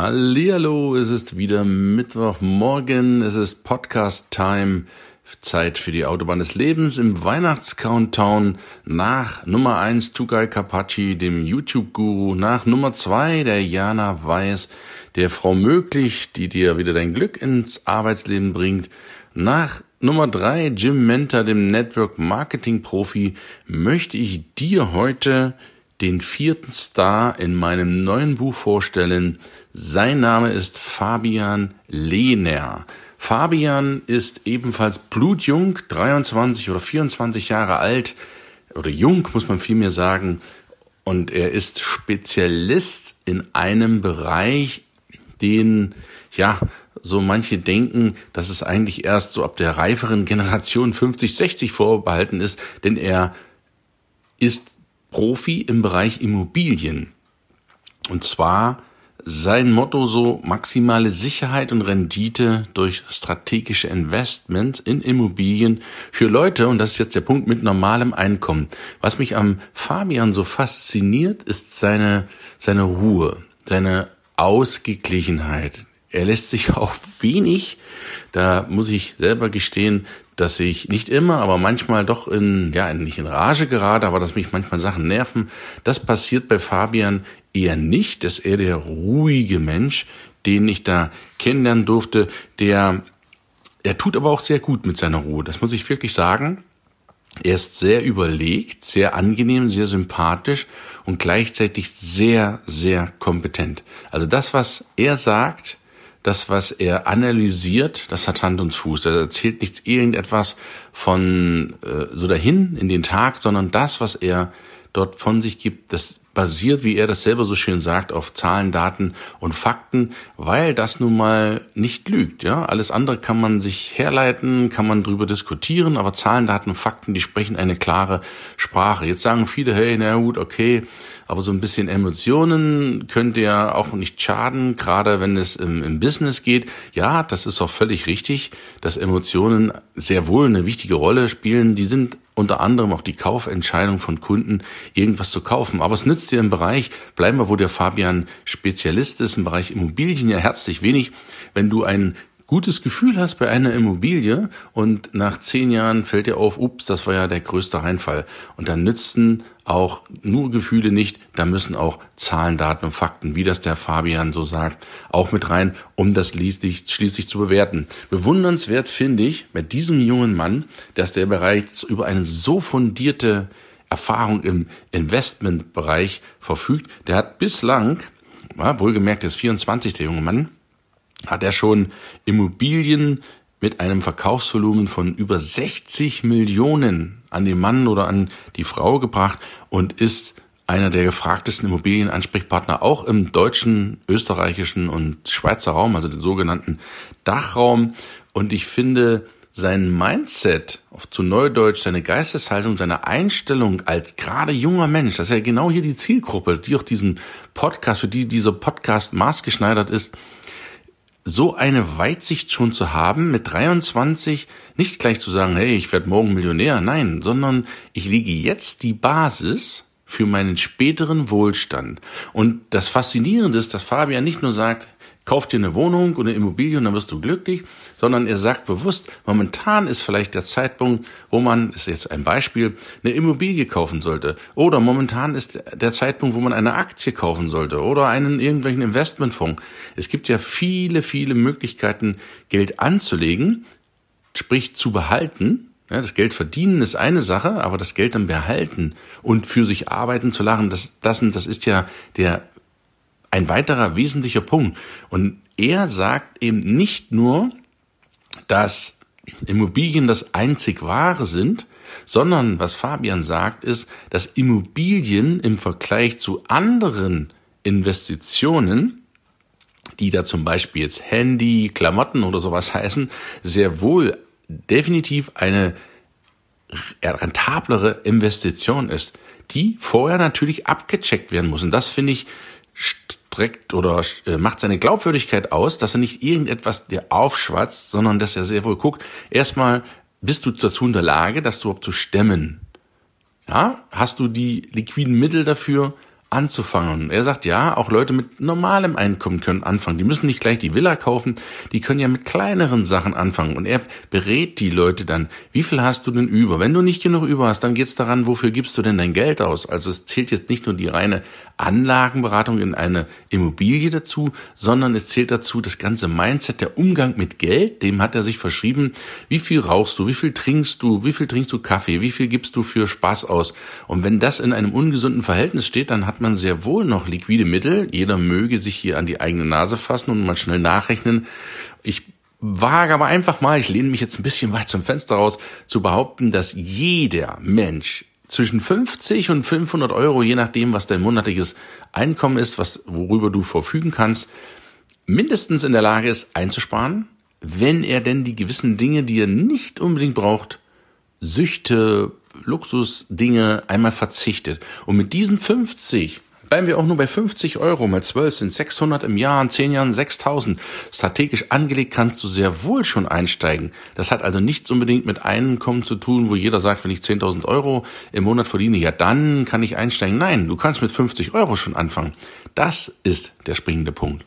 Hallihallo, es ist wieder Mittwochmorgen, es ist Podcast-Time, Zeit für die Autobahn des Lebens im Weihnachts-Countdown nach Nummer eins Tugai Kapachi, dem YouTube-Guru, nach Nummer zwei der Jana Weiß, der Frau Möglich, die dir wieder dein Glück ins Arbeitsleben bringt, nach Nummer drei Jim Mentor, dem Network-Marketing-Profi, möchte ich dir heute den vierten Star in meinem neuen Buch vorstellen. Sein Name ist Fabian Lehner. Fabian ist ebenfalls blutjung, 23 oder 24 Jahre alt, oder jung, muss man vielmehr sagen, und er ist Spezialist in einem Bereich, den, ja, so manche denken, dass es eigentlich erst so ab der reiferen Generation 50, 60 vorbehalten ist, denn er ist Profi im Bereich Immobilien. Und zwar sein Motto so maximale Sicherheit und Rendite durch strategische Investments in Immobilien für Leute, und das ist jetzt der Punkt mit normalem Einkommen. Was mich am Fabian so fasziniert, ist seine, seine Ruhe, seine Ausgeglichenheit. Er lässt sich auch wenig, da muss ich selber gestehen, dass ich nicht immer, aber manchmal doch in, ja, nicht in Rage gerate, aber dass mich manchmal Sachen nerven. Das passiert bei Fabian eher nicht. Das ist eher der ruhige Mensch, den ich da kennenlernen durfte, der, er tut aber auch sehr gut mit seiner Ruhe. Das muss ich wirklich sagen. Er ist sehr überlegt, sehr angenehm, sehr sympathisch und gleichzeitig sehr, sehr kompetent. Also das, was er sagt, das, was er analysiert, das hat Hand und Fuß. Er erzählt nichts irgendetwas von äh, so dahin in den Tag, sondern das, was er dort von sich gibt, das basiert, wie er das selber so schön sagt, auf Zahlen, Daten und Fakten, weil das nun mal nicht lügt. Ja, alles andere kann man sich herleiten, kann man drüber diskutieren, aber Zahlen, Daten und Fakten, die sprechen eine klare Sprache. Jetzt sagen viele, hey, na gut, okay, aber so ein bisschen Emotionen könnte ja auch nicht schaden, gerade wenn es im, im Business geht. Ja, das ist auch völlig richtig, dass Emotionen sehr wohl eine wichtige Rolle spielen. Die sind unter anderem auch die Kaufentscheidung von Kunden, irgendwas zu kaufen. Aber es nützt dir im Bereich, bleiben wir, wo der Fabian Spezialist ist, im Bereich Immobilien ja herzlich wenig, wenn du ein gutes Gefühl hast bei einer Immobilie und nach zehn Jahren fällt dir auf, ups, das war ja der größte Reinfall. Und dann nützen auch nur Gefühle nicht, da müssen auch Zahlen, Daten und Fakten, wie das der Fabian so sagt, auch mit rein, um das schließlich, zu bewerten. Bewundernswert finde ich bei diesem jungen Mann, dass der bereits über eine so fundierte Erfahrung im Investmentbereich verfügt. Der hat bislang, ja, wohlgemerkt, der ist 24, der junge Mann, hat er schon Immobilien mit einem Verkaufsvolumen von über 60 Millionen an den Mann oder an die Frau gebracht und ist einer der gefragtesten Immobilienansprechpartner auch im deutschen, österreichischen und Schweizer Raum, also den sogenannten Dachraum. Und ich finde sein Mindset, auf zu Neudeutsch, seine Geisteshaltung, seine Einstellung als gerade junger Mensch, das ist ja genau hier die Zielgruppe, die auch diesen Podcast, für die dieser Podcast maßgeschneidert ist, so eine Weitsicht schon zu haben, mit 23 nicht gleich zu sagen, hey, ich werde morgen Millionär, nein, sondern ich lege jetzt die Basis für meinen späteren Wohlstand. Und das Faszinierende ist, dass Fabian nicht nur sagt, kauf dir eine Wohnung oder eine Immobilie und dann wirst du glücklich, sondern er sagt bewusst, momentan ist vielleicht der Zeitpunkt, wo man, ist jetzt ein Beispiel, eine Immobilie kaufen sollte. Oder momentan ist der Zeitpunkt, wo man eine Aktie kaufen sollte oder einen irgendwelchen Investmentfonds. Es gibt ja viele, viele Möglichkeiten, Geld anzulegen, sprich zu behalten, ja, das Geld verdienen ist eine Sache, aber das Geld dann behalten und für sich arbeiten zu lachen, das, das, das ist ja der ein weiterer wesentlicher Punkt. Und er sagt eben nicht nur, dass Immobilien das einzig wahre sind, sondern was Fabian sagt, ist, dass Immobilien im Vergleich zu anderen Investitionen die da zum Beispiel jetzt Handy, Klamotten oder sowas heißen, sehr wohl definitiv eine rentablere Investition ist, die vorher natürlich abgecheckt werden muss. Und das finde ich streckt oder äh, macht seine Glaubwürdigkeit aus, dass er nicht irgendetwas dir aufschwatzt, sondern dass er sehr wohl guckt, erstmal bist du dazu in der Lage, das überhaupt zu stemmen. Ja, hast du die liquiden Mittel dafür, anzufangen. Er sagt, ja, auch Leute mit normalem Einkommen können anfangen. Die müssen nicht gleich die Villa kaufen, die können ja mit kleineren Sachen anfangen. Und er berät die Leute dann, wie viel hast du denn über? Wenn du nicht genug über hast, dann geht's daran, wofür gibst du denn dein Geld aus? Also es zählt jetzt nicht nur die reine Anlagenberatung in eine Immobilie dazu, sondern es zählt dazu das ganze Mindset, der Umgang mit Geld, dem hat er sich verschrieben, wie viel rauchst du, wie viel trinkst du, wie viel trinkst du Kaffee, wie viel gibst du für Spaß aus. Und wenn das in einem ungesunden Verhältnis steht, dann man sehr wohl noch liquide Mittel. Jeder möge sich hier an die eigene Nase fassen und mal schnell nachrechnen. Ich wage aber einfach mal, ich lehne mich jetzt ein bisschen weit zum Fenster raus, zu behaupten, dass jeder Mensch zwischen 50 und 500 Euro, je nachdem, was dein monatliches Einkommen ist, was, worüber du verfügen kannst, mindestens in der Lage ist, einzusparen, wenn er denn die gewissen Dinge, die er nicht unbedingt braucht, Süchte, Luxusdinge einmal verzichtet. Und mit diesen 50 bleiben wir auch nur bei 50 Euro, mal 12 sind 600 im Jahr, in 10 Jahren 6000. Strategisch angelegt kannst du sehr wohl schon einsteigen. Das hat also nichts unbedingt mit Einkommen zu tun, wo jeder sagt, wenn ich 10.000 Euro im Monat verdiene, ja dann kann ich einsteigen. Nein, du kannst mit 50 Euro schon anfangen. Das ist der springende Punkt.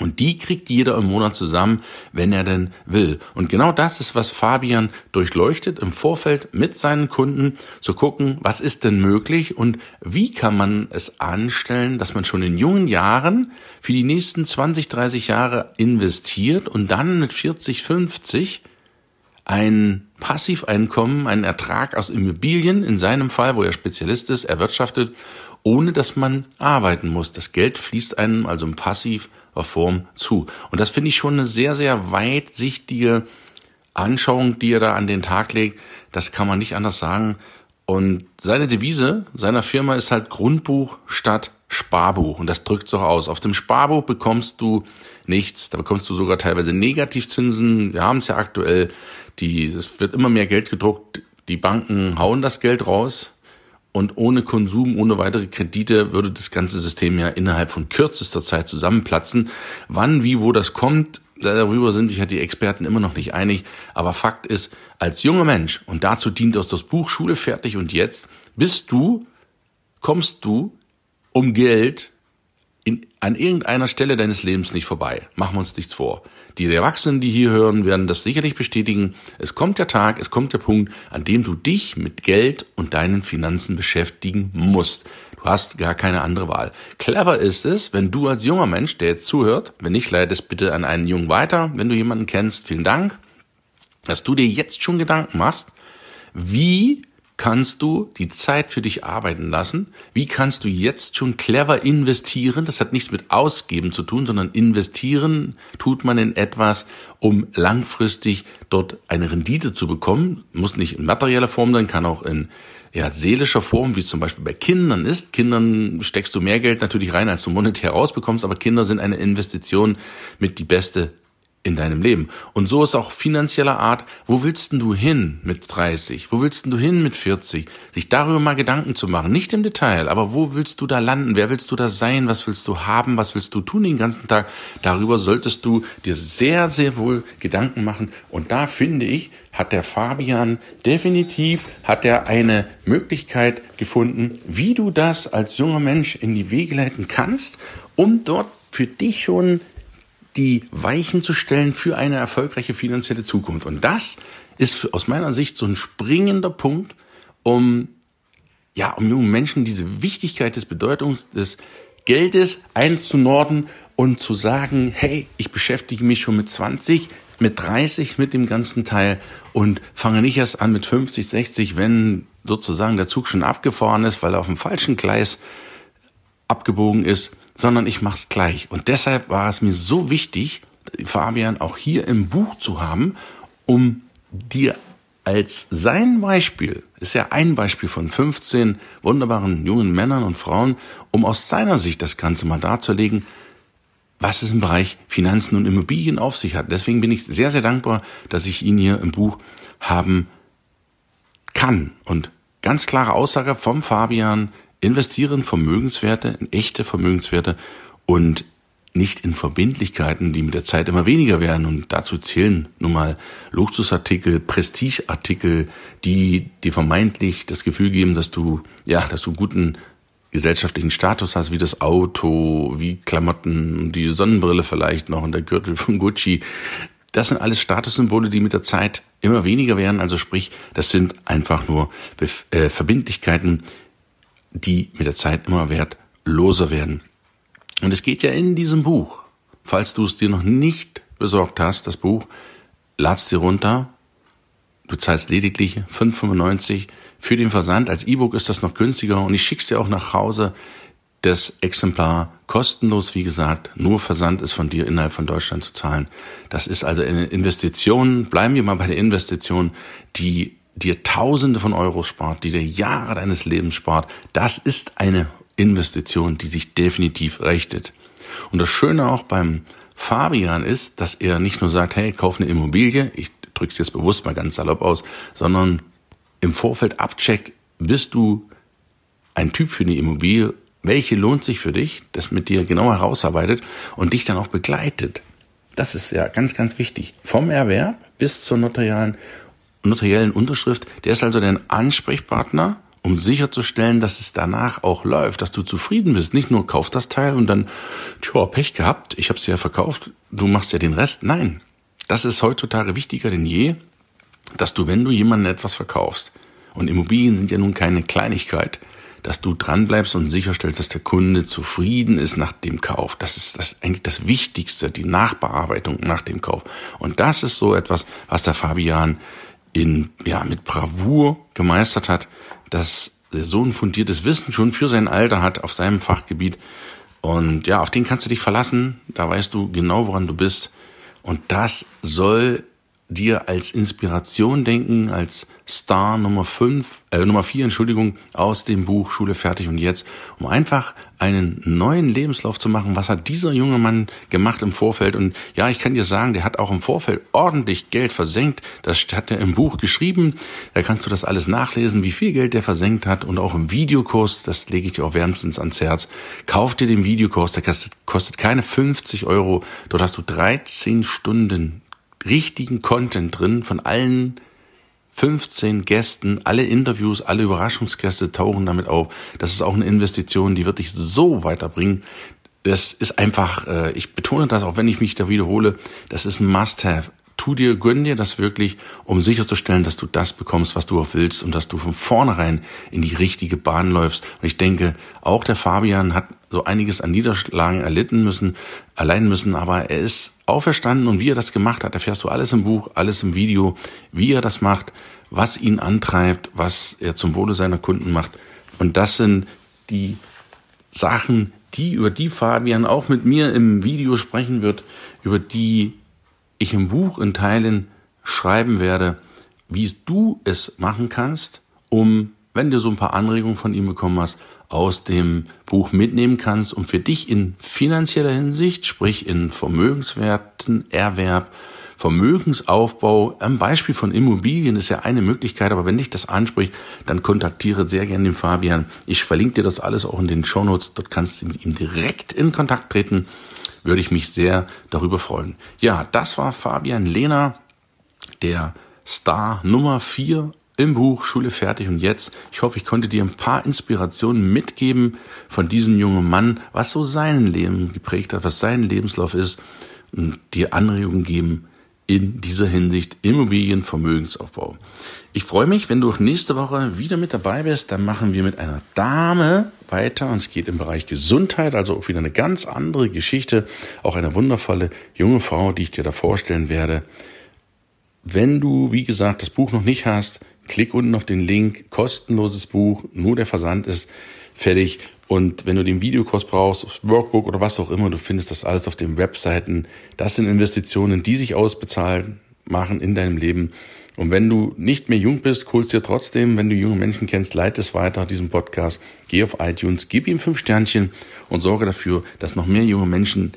Und die kriegt jeder im Monat zusammen, wenn er denn will. Und genau das ist, was Fabian durchleuchtet im Vorfeld mit seinen Kunden, zu gucken, was ist denn möglich und wie kann man es anstellen, dass man schon in jungen Jahren für die nächsten 20, 30 Jahre investiert und dann mit 40, 50 ein Passiveinkommen, einen Ertrag aus Immobilien, in seinem Fall, wo er Spezialist ist, erwirtschaftet, ohne dass man arbeiten muss. Das Geld fließt einem also im Passiv Form zu. Und das finde ich schon eine sehr, sehr weitsichtige Anschauung, die er da an den Tag legt. Das kann man nicht anders sagen. Und seine Devise seiner Firma ist halt Grundbuch statt Sparbuch. Und das drückt so aus. Auf dem Sparbuch bekommst du nichts. Da bekommst du sogar teilweise Negativzinsen. Wir haben es ja aktuell. Die, es wird immer mehr Geld gedruckt. Die Banken hauen das Geld raus. Und ohne Konsum, ohne weitere Kredite würde das ganze System ja innerhalb von kürzester Zeit zusammenplatzen. Wann, wie, wo das kommt, darüber sind sich ja die Experten immer noch nicht einig. Aber Fakt ist, als junger Mensch, und dazu dient uns das Buch Schule fertig und jetzt, bist du, kommst du um Geld in, an irgendeiner Stelle deines Lebens nicht vorbei. Machen wir uns nichts vor. Die Erwachsenen, die hier hören, werden das sicherlich bestätigen. Es kommt der Tag, es kommt der Punkt, an dem du dich mit Geld und deinen Finanzen beschäftigen musst. Du hast gar keine andere Wahl. Clever ist es, wenn du als junger Mensch, der jetzt zuhört, wenn nicht, leite es bitte an einen Jungen weiter, wenn du jemanden kennst, vielen Dank, dass du dir jetzt schon Gedanken machst, wie kannst du die Zeit für dich arbeiten lassen? Wie kannst du jetzt schon clever investieren? Das hat nichts mit Ausgeben zu tun, sondern investieren tut man in etwas, um langfristig dort eine Rendite zu bekommen. Muss nicht in materieller Form sein, kann auch in ja, seelischer Form, wie es zum Beispiel bei Kindern ist. Kindern steckst du mehr Geld natürlich rein, als du monetär rausbekommst, aber Kinder sind eine Investition mit die beste in deinem Leben. Und so ist auch finanzieller Art, wo willst denn du hin mit 30? Wo willst denn du hin mit 40? Sich darüber mal Gedanken zu machen, nicht im Detail, aber wo willst du da landen? Wer willst du da sein? Was willst du haben? Was willst du tun den ganzen Tag? Darüber solltest du dir sehr, sehr wohl Gedanken machen. Und da finde ich, hat der Fabian definitiv, hat er eine Möglichkeit gefunden, wie du das als junger Mensch in die Wege leiten kannst, um dort für dich schon die Weichen zu stellen für eine erfolgreiche finanzielle Zukunft. Und das ist aus meiner Sicht so ein springender Punkt, um, ja, um jungen Menschen diese Wichtigkeit des Bedeutungs des Geldes einzunorden und zu sagen, hey, ich beschäftige mich schon mit 20, mit 30 mit dem ganzen Teil und fange nicht erst an mit 50, 60, wenn sozusagen der Zug schon abgefahren ist, weil er auf dem falschen Gleis abgebogen ist, sondern ich mach's gleich. Und deshalb war es mir so wichtig, Fabian auch hier im Buch zu haben, um dir als sein Beispiel, ist ja ein Beispiel von 15 wunderbaren jungen Männern und Frauen, um aus seiner Sicht das Ganze mal darzulegen, was es im Bereich Finanzen und Immobilien auf sich hat. Deswegen bin ich sehr, sehr dankbar, dass ich ihn hier im Buch haben kann. Und ganz klare Aussage vom Fabian, investieren Vermögenswerte in echte Vermögenswerte und nicht in Verbindlichkeiten, die mit der Zeit immer weniger werden. Und dazu zählen nun mal Luxusartikel, Prestigeartikel, die dir vermeintlich das Gefühl geben, dass du, ja, dass du guten gesellschaftlichen Status hast, wie das Auto, wie Klamotten, die Sonnenbrille vielleicht noch und der Gürtel von Gucci. Das sind alles Statussymbole, die mit der Zeit immer weniger werden. Also sprich, das sind einfach nur äh, Verbindlichkeiten, die mit der Zeit immer wertloser werden. Und es geht ja in diesem Buch, falls du es dir noch nicht besorgt hast, das Buch, lad's dir runter. Du zahlst lediglich 5,95 für den Versand. Als E-Book ist das noch günstiger und ich schick's dir auch nach Hause. Das Exemplar kostenlos, wie gesagt, nur Versand ist von dir innerhalb von Deutschland zu zahlen. Das ist also eine Investition, bleiben wir mal bei der Investition, die dir Tausende von Euros spart, die dir Jahre deines Lebens spart. Das ist eine Investition, die sich definitiv rechnet. Und das Schöne auch beim Fabian ist, dass er nicht nur sagt, hey, kauf eine Immobilie, ich drück's jetzt bewusst mal ganz salopp aus, sondern im Vorfeld abcheckt, bist du ein Typ für eine Immobilie, welche lohnt sich für dich, das mit dir genau herausarbeitet und dich dann auch begleitet. Das ist ja ganz, ganz wichtig. Vom Erwerb bis zur notarialen, notariellen Unterschrift. Der ist also dein Ansprechpartner um sicherzustellen, dass es danach auch läuft, dass du zufrieden bist. Nicht nur kaufst das Teil und dann, tja, Pech gehabt, ich habe es ja verkauft, du machst ja den Rest. Nein, das ist heutzutage wichtiger denn je, dass du, wenn du jemandem etwas verkaufst, und Immobilien sind ja nun keine Kleinigkeit, dass du dranbleibst und sicherstellst, dass der Kunde zufrieden ist nach dem Kauf. Das ist das eigentlich das Wichtigste, die Nachbearbeitung nach dem Kauf. Und das ist so etwas, was der Fabian in, ja, mit Bravour gemeistert hat dass er so ein fundiertes Wissen schon für sein Alter hat auf seinem Fachgebiet. Und ja, auf den kannst du dich verlassen. Da weißt du genau, woran du bist. Und das soll dir als Inspiration denken, als Star Nummer 5, äh, Nummer 4, Entschuldigung, aus dem Buch Schule fertig und jetzt, um einfach einen neuen Lebenslauf zu machen. Was hat dieser junge Mann gemacht im Vorfeld? Und ja, ich kann dir sagen, der hat auch im Vorfeld ordentlich Geld versenkt. Das hat er im Buch geschrieben. Da kannst du das alles nachlesen, wie viel Geld der versenkt hat und auch im Videokurs, das lege ich dir auch wärmstens ans Herz. Kauf dir den Videokurs, der kostet, kostet keine 50 Euro. Dort hast du 13 Stunden richtigen Content drin von allen 15 Gästen, alle Interviews, alle Überraschungsgäste tauchen damit auf. Das ist auch eine Investition, die wird dich so weiterbringen. Das ist einfach, äh, ich betone das, auch wenn ich mich da wiederhole, das ist ein Must-Have. Tu dir, gönn dir das wirklich, um sicherzustellen, dass du das bekommst, was du auch willst und dass du von vornherein in die richtige Bahn läufst. Und ich denke, auch der Fabian hat so einiges an Niederschlagen erlitten müssen, erleiden müssen, aber er ist auferstanden und wie er das gemacht hat, erfährst du alles im Buch, alles im Video, wie er das macht, was ihn antreibt, was er zum Wohle seiner Kunden macht. Und das sind die Sachen, die, über die Fabian auch mit mir im Video sprechen wird, über die ich im Buch in Teilen schreiben werde, wie du es machen kannst, um, wenn du so ein paar Anregungen von ihm bekommen hast, aus dem Buch mitnehmen kannst, um für dich in finanzieller Hinsicht, sprich in Vermögenswerten, Erwerb, Vermögensaufbau, am Beispiel von Immobilien ist ja eine Möglichkeit, aber wenn dich das anspricht, dann kontaktiere sehr gerne den Fabian. Ich verlinke dir das alles auch in den Shownotes, dort kannst du mit ihm direkt in Kontakt treten, würde ich mich sehr darüber freuen. Ja, das war Fabian Lehner, der Star Nummer 4 im Buch Schule fertig und jetzt. Ich hoffe, ich konnte dir ein paar Inspirationen mitgeben von diesem jungen Mann, was so sein Leben geprägt hat, was sein Lebenslauf ist und dir Anregungen geben in dieser Hinsicht Immobilienvermögensaufbau. Ich freue mich, wenn du auch nächste Woche wieder mit dabei bist. Dann machen wir mit einer Dame weiter und es geht im Bereich Gesundheit, also auch wieder eine ganz andere Geschichte. Auch eine wundervolle junge Frau, die ich dir da vorstellen werde. Wenn du, wie gesagt, das Buch noch nicht hast, klick unten auf den Link, kostenloses Buch, nur der Versand ist fertig. Und wenn du den Videokurs brauchst, Workbook oder was auch immer, du findest das alles auf den Webseiten. Das sind Investitionen, die sich ausbezahlen, machen in deinem Leben. Und wenn du nicht mehr jung bist, holst dir trotzdem, wenn du junge Menschen kennst, leite es weiter, diesen Podcast. Geh auf iTunes, gib ihm fünf Sternchen und sorge dafür, dass noch mehr junge Menschen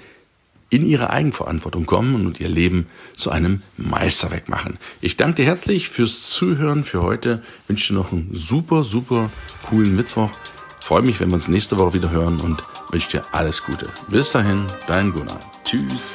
in ihre Eigenverantwortung kommen und ihr Leben zu einem Meisterwerk machen. Ich danke dir herzlich fürs Zuhören für heute. Wünsche dir noch einen super, super coolen Mittwoch. Freue mich, wenn wir uns nächste Woche wieder hören und wünsche dir alles Gute. Bis dahin, dein Gunnar. Tschüss.